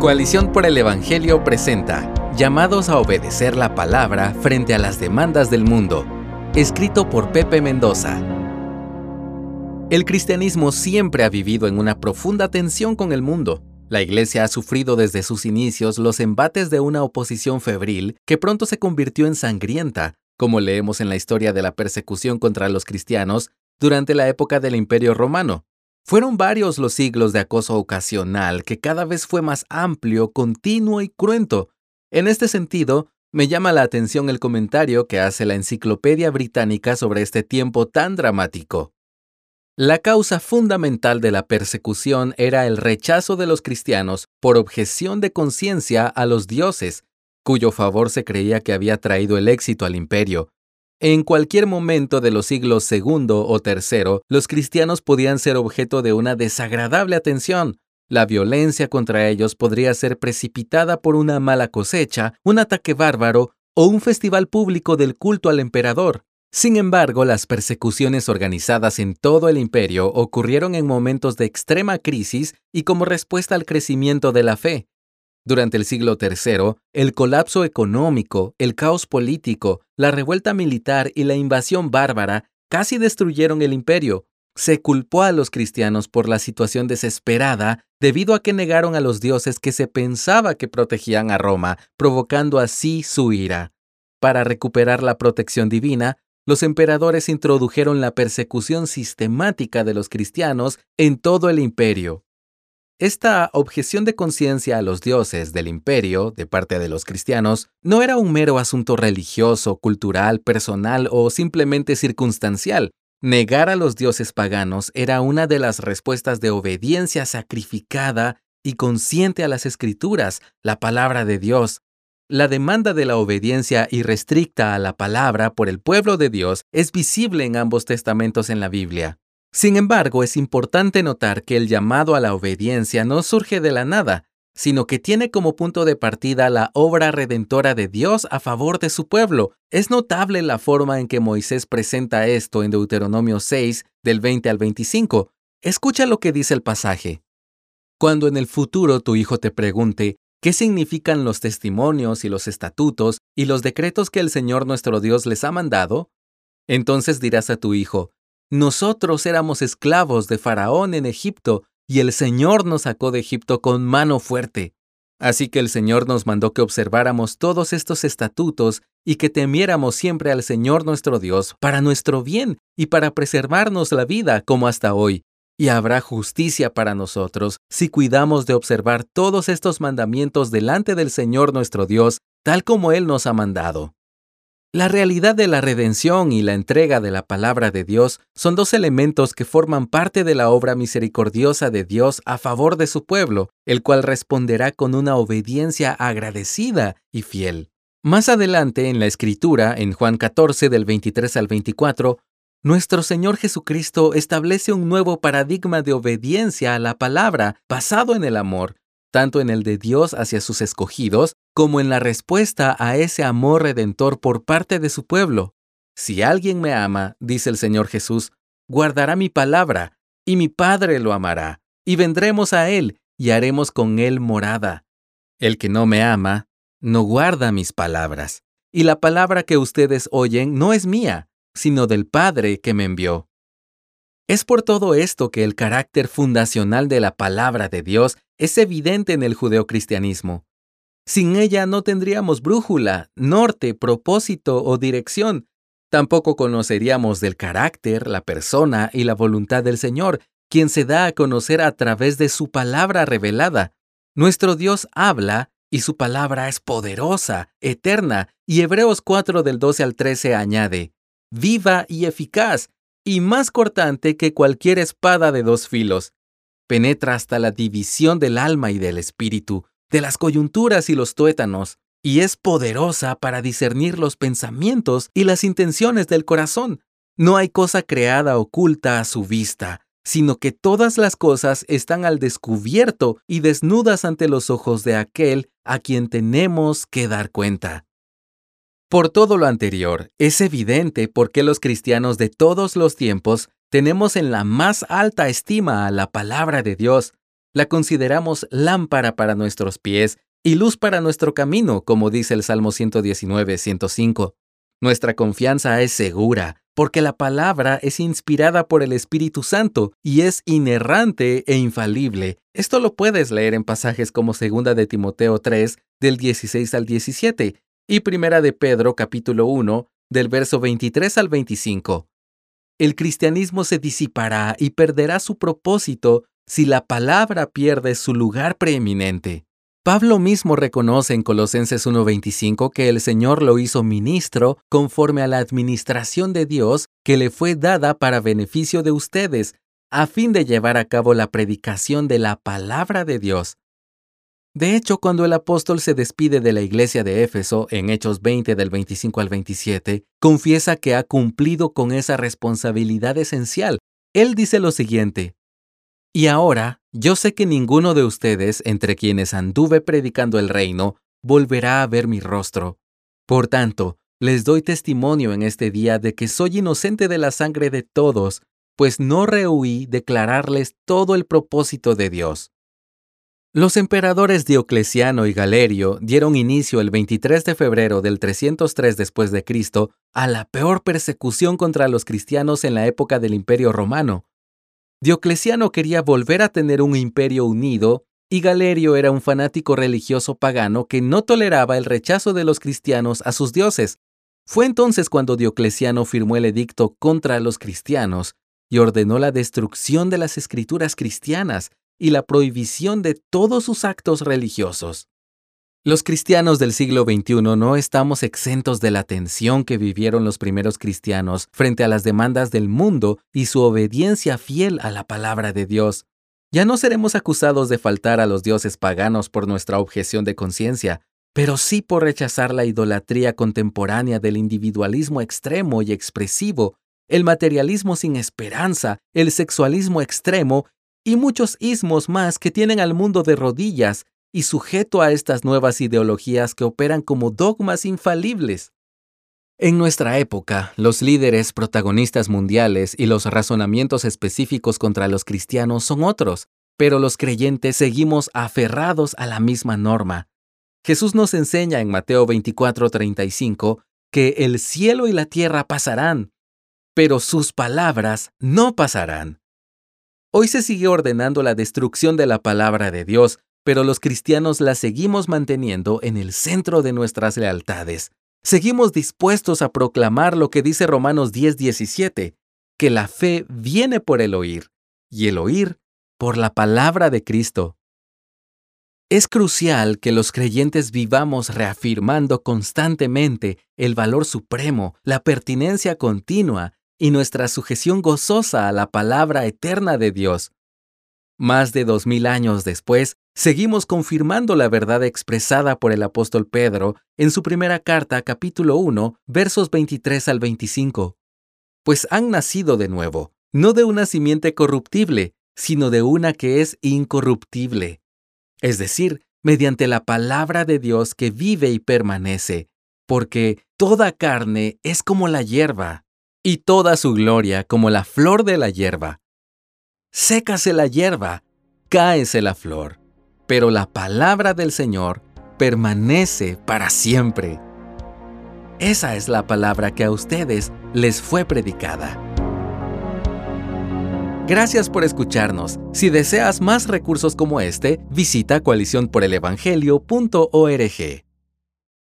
Coalición por el Evangelio presenta Llamados a obedecer la palabra frente a las demandas del mundo, escrito por Pepe Mendoza. El cristianismo siempre ha vivido en una profunda tensión con el mundo. La Iglesia ha sufrido desde sus inicios los embates de una oposición febril que pronto se convirtió en sangrienta, como leemos en la historia de la persecución contra los cristianos durante la época del Imperio Romano. Fueron varios los siglos de acoso ocasional que cada vez fue más amplio, continuo y cruento. En este sentido, me llama la atención el comentario que hace la Enciclopedia Británica sobre este tiempo tan dramático. La causa fundamental de la persecución era el rechazo de los cristianos por objeción de conciencia a los dioses, cuyo favor se creía que había traído el éxito al imperio, en cualquier momento de los siglos segundo o tercero, los cristianos podían ser objeto de una desagradable atención. La violencia contra ellos podría ser precipitada por una mala cosecha, un ataque bárbaro o un festival público del culto al emperador. Sin embargo, las persecuciones organizadas en todo el imperio ocurrieron en momentos de extrema crisis y como respuesta al crecimiento de la fe. Durante el siglo III, el colapso económico, el caos político, la revuelta militar y la invasión bárbara casi destruyeron el imperio. Se culpó a los cristianos por la situación desesperada debido a que negaron a los dioses que se pensaba que protegían a Roma, provocando así su ira. Para recuperar la protección divina, los emperadores introdujeron la persecución sistemática de los cristianos en todo el imperio. Esta objeción de conciencia a los dioses del imperio de parte de los cristianos no era un mero asunto religioso, cultural, personal o simplemente circunstancial. Negar a los dioses paganos era una de las respuestas de obediencia sacrificada y consciente a las escrituras, la palabra de Dios. La demanda de la obediencia irrestricta a la palabra por el pueblo de Dios es visible en ambos testamentos en la Biblia. Sin embargo, es importante notar que el llamado a la obediencia no surge de la nada, sino que tiene como punto de partida la obra redentora de Dios a favor de su pueblo. Es notable la forma en que Moisés presenta esto en Deuteronomio 6, del 20 al 25. Escucha lo que dice el pasaje. Cuando en el futuro tu hijo te pregunte, ¿qué significan los testimonios y los estatutos y los decretos que el Señor nuestro Dios les ha mandado? Entonces dirás a tu hijo, nosotros éramos esclavos de Faraón en Egipto, y el Señor nos sacó de Egipto con mano fuerte. Así que el Señor nos mandó que observáramos todos estos estatutos y que temiéramos siempre al Señor nuestro Dios para nuestro bien y para preservarnos la vida como hasta hoy. Y habrá justicia para nosotros si cuidamos de observar todos estos mandamientos delante del Señor nuestro Dios, tal como Él nos ha mandado. La realidad de la redención y la entrega de la palabra de Dios son dos elementos que forman parte de la obra misericordiosa de Dios a favor de su pueblo, el cual responderá con una obediencia agradecida y fiel. Más adelante en la Escritura, en Juan 14 del 23 al 24, nuestro Señor Jesucristo establece un nuevo paradigma de obediencia a la palabra basado en el amor, tanto en el de Dios hacia sus escogidos como en la respuesta a ese amor redentor por parte de su pueblo. Si alguien me ama, dice el Señor Jesús, guardará mi palabra, y mi Padre lo amará, y vendremos a Él, y haremos con Él morada. El que no me ama, no guarda mis palabras, y la palabra que ustedes oyen no es mía, sino del Padre que me envió. Es por todo esto que el carácter fundacional de la palabra de Dios es evidente en el judeocristianismo. Sin ella no tendríamos brújula, norte, propósito o dirección. Tampoco conoceríamos del carácter, la persona y la voluntad del Señor, quien se da a conocer a través de su palabra revelada. Nuestro Dios habla y su palabra es poderosa, eterna, y Hebreos 4 del 12 al 13 añade, viva y eficaz, y más cortante que cualquier espada de dos filos. Penetra hasta la división del alma y del espíritu, de las coyunturas y los tuétanos, y es poderosa para discernir los pensamientos y las intenciones del corazón. No hay cosa creada oculta a su vista, sino que todas las cosas están al descubierto y desnudas ante los ojos de aquel a quien tenemos que dar cuenta. Por todo lo anterior, es evidente por qué los cristianos de todos los tiempos tenemos en la más alta estima a la palabra de Dios. la consideramos lámpara para nuestros pies y luz para nuestro camino, como dice el Salmo 119, 105. Nuestra confianza es segura, porque la palabra es inspirada por el Espíritu Santo y es inerrante e infalible. Esto lo puedes leer en pasajes como 2 de Timoteo 3, del 16 al 17, y 1 de Pedro capítulo 1, del verso 23 al 25. El cristianismo se disipará y perderá su propósito si la palabra pierde su lugar preeminente. Pablo mismo reconoce en Colosenses 1:25 que el Señor lo hizo ministro conforme a la administración de Dios que le fue dada para beneficio de ustedes, a fin de llevar a cabo la predicación de la palabra de Dios. De hecho, cuando el apóstol se despide de la iglesia de Éfeso en Hechos 20 del 25 al 27, confiesa que ha cumplido con esa responsabilidad esencial. Él dice lo siguiente, y ahora, yo sé que ninguno de ustedes, entre quienes anduve predicando el reino, volverá a ver mi rostro. Por tanto, les doy testimonio en este día de que soy inocente de la sangre de todos, pues no rehuí declararles todo el propósito de Dios. Los emperadores Diocleciano y Galerio dieron inicio el 23 de febrero del 303 después de Cristo a la peor persecución contra los cristianos en la época del Imperio Romano, Diocleciano quería volver a tener un imperio unido y Galerio era un fanático religioso pagano que no toleraba el rechazo de los cristianos a sus dioses. Fue entonces cuando Diocleciano firmó el edicto contra los cristianos y ordenó la destrucción de las escrituras cristianas y la prohibición de todos sus actos religiosos. Los cristianos del siglo XXI no estamos exentos de la tensión que vivieron los primeros cristianos frente a las demandas del mundo y su obediencia fiel a la palabra de Dios. Ya no seremos acusados de faltar a los dioses paganos por nuestra objeción de conciencia, pero sí por rechazar la idolatría contemporánea del individualismo extremo y expresivo, el materialismo sin esperanza, el sexualismo extremo y muchos ismos más que tienen al mundo de rodillas y sujeto a estas nuevas ideologías que operan como dogmas infalibles. En nuestra época, los líderes protagonistas mundiales y los razonamientos específicos contra los cristianos son otros, pero los creyentes seguimos aferrados a la misma norma. Jesús nos enseña en Mateo 24:35 que el cielo y la tierra pasarán, pero sus palabras no pasarán. Hoy se sigue ordenando la destrucción de la palabra de Dios pero los cristianos la seguimos manteniendo en el centro de nuestras lealtades. Seguimos dispuestos a proclamar lo que dice Romanos 10:17, que la fe viene por el oír, y el oír por la palabra de Cristo. Es crucial que los creyentes vivamos reafirmando constantemente el valor supremo, la pertinencia continua y nuestra sujeción gozosa a la palabra eterna de Dios. Más de dos mil años después, seguimos confirmando la verdad expresada por el apóstol Pedro en su primera carta, capítulo 1, versos 23 al 25. Pues han nacido de nuevo, no de una simiente corruptible, sino de una que es incorruptible. Es decir, mediante la palabra de Dios que vive y permanece, porque toda carne es como la hierba, y toda su gloria como la flor de la hierba sécase la hierba, cáese la flor, pero la palabra del Señor permanece para siempre. Esa es la palabra que a ustedes les fue predicada. Gracias por escucharnos. Si deseas más recursos como este, visita coaliciónporelevangelio.org.